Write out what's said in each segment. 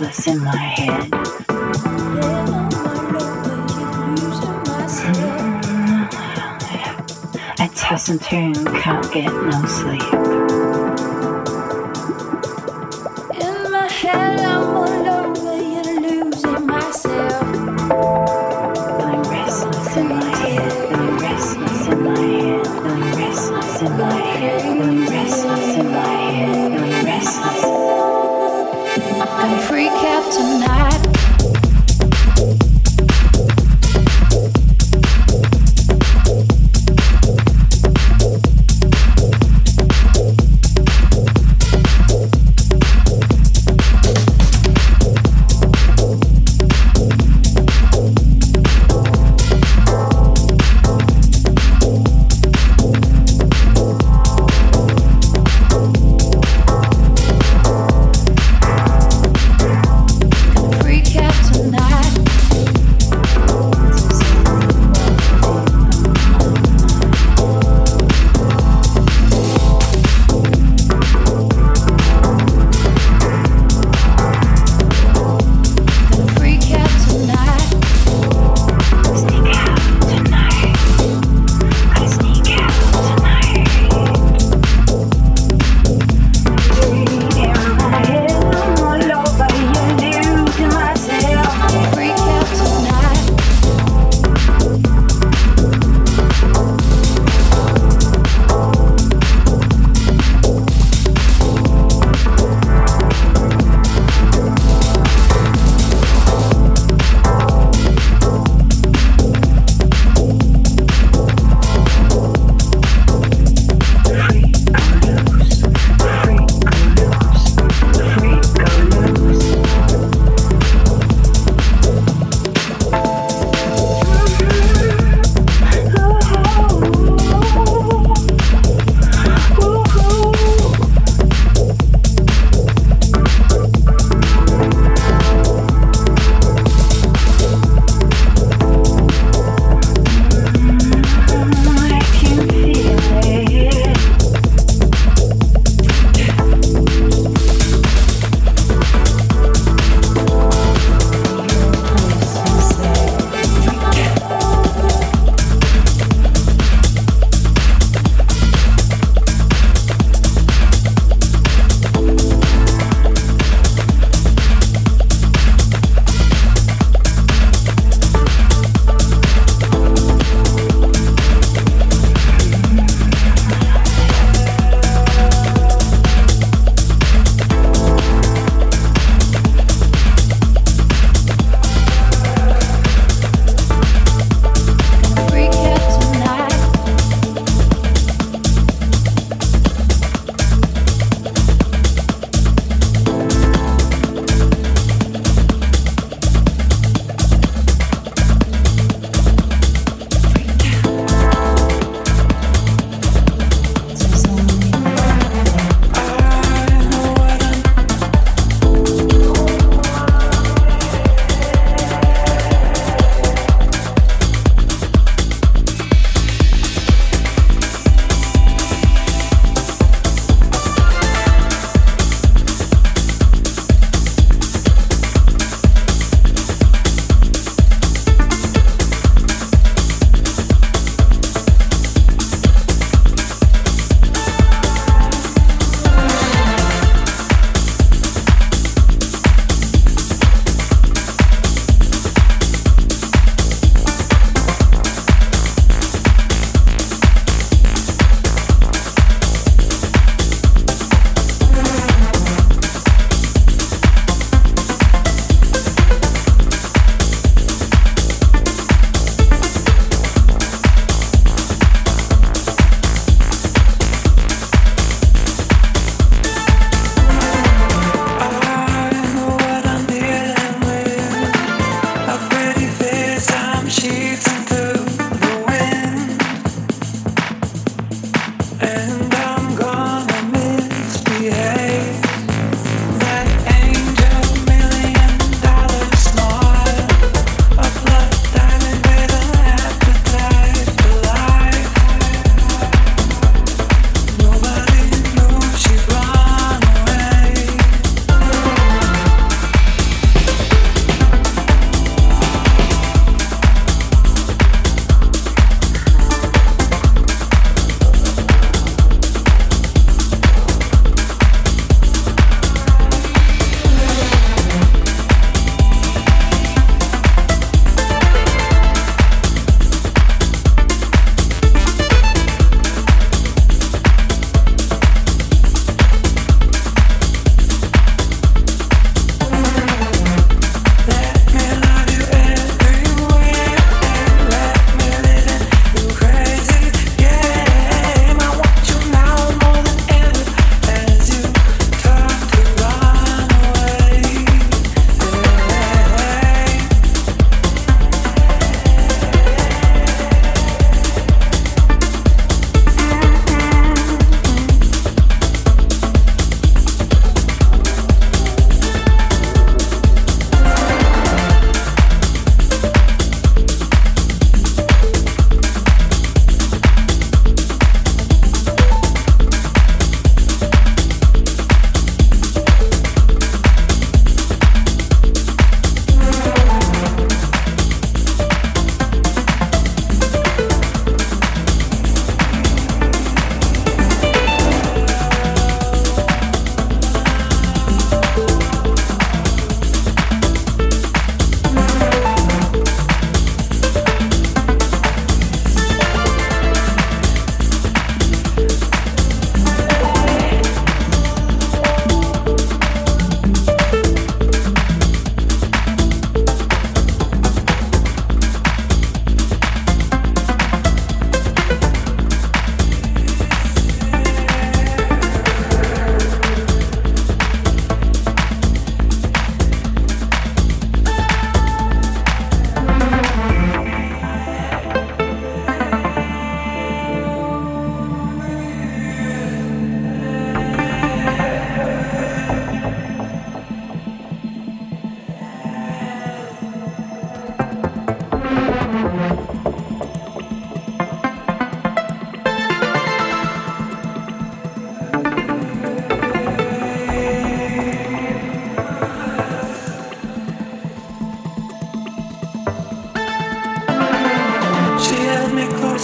restless in my head. I toss and turn, can't get no sleep.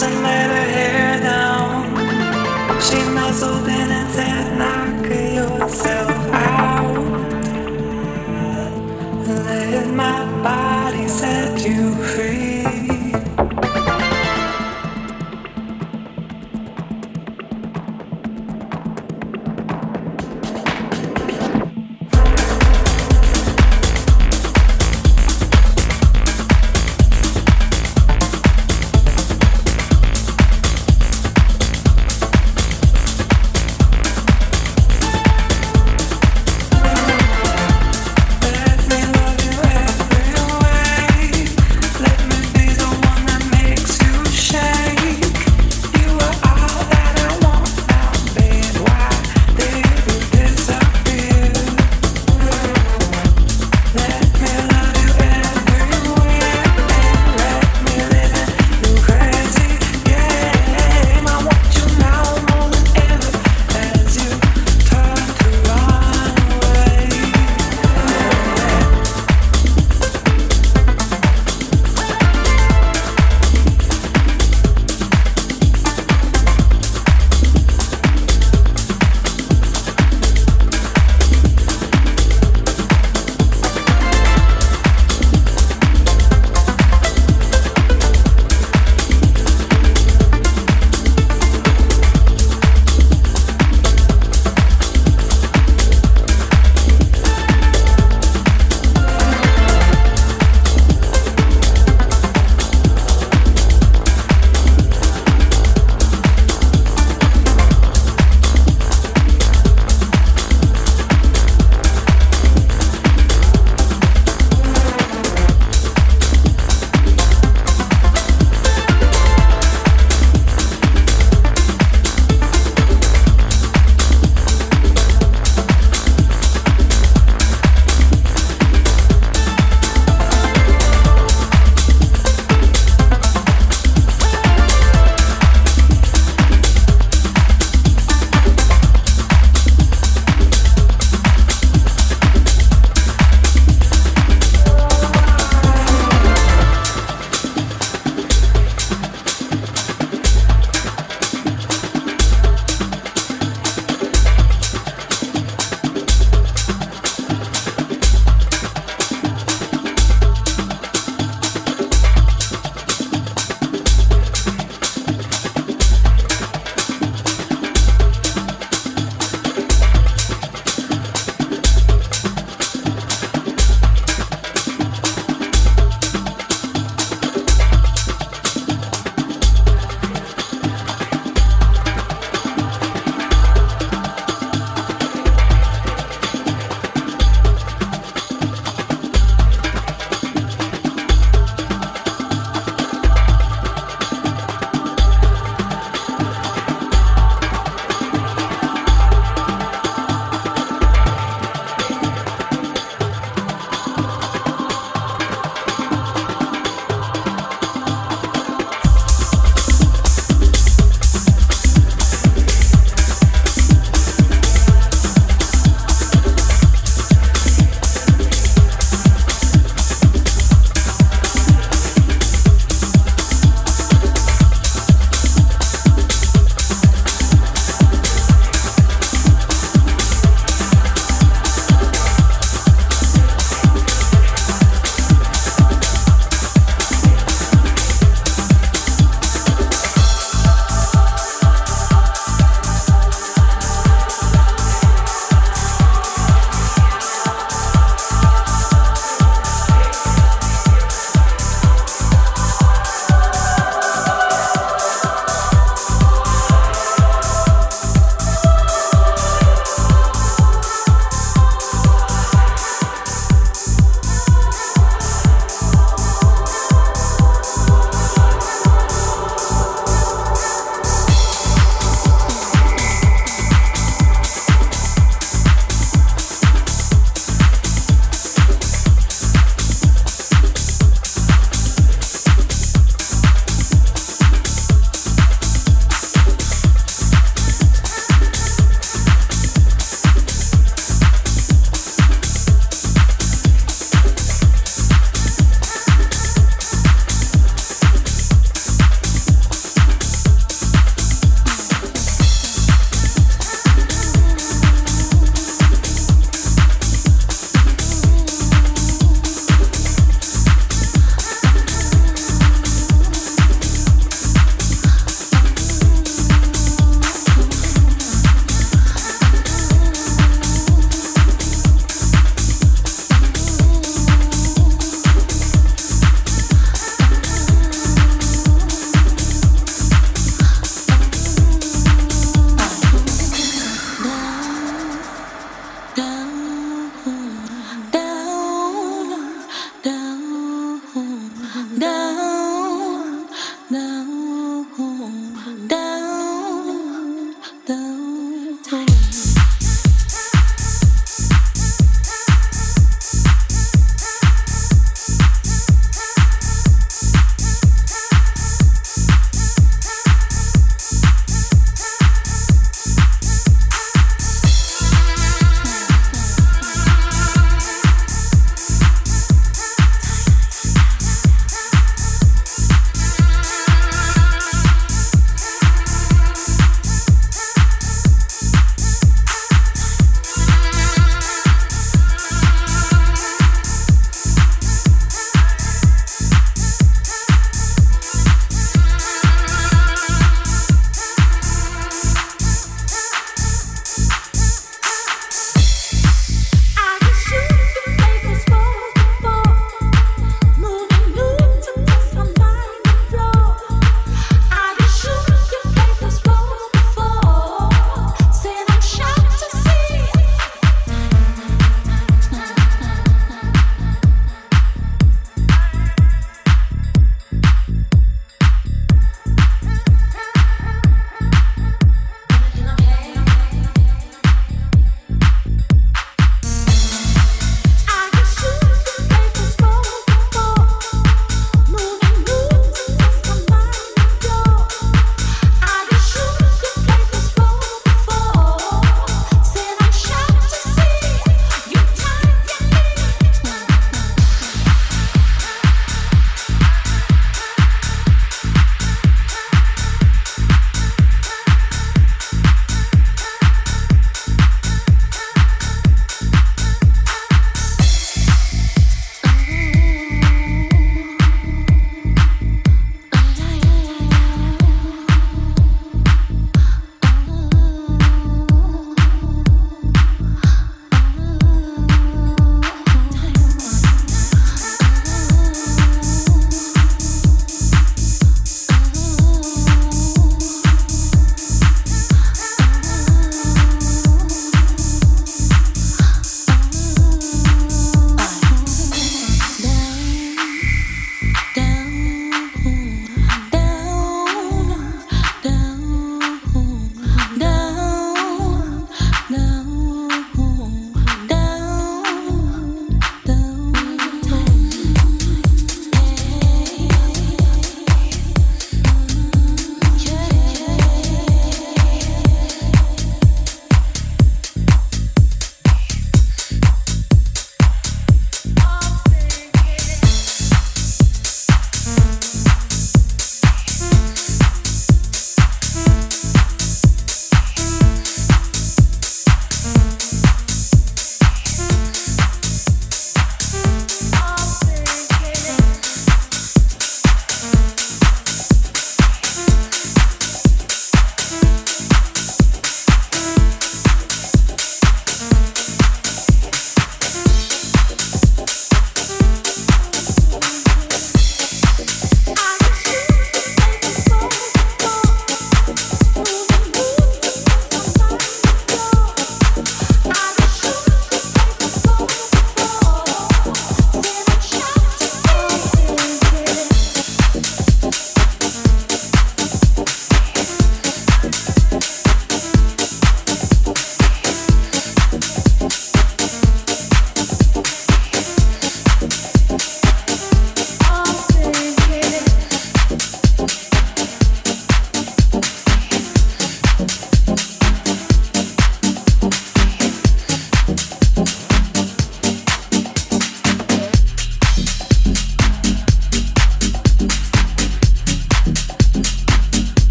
and let her hair down. She nuzzled in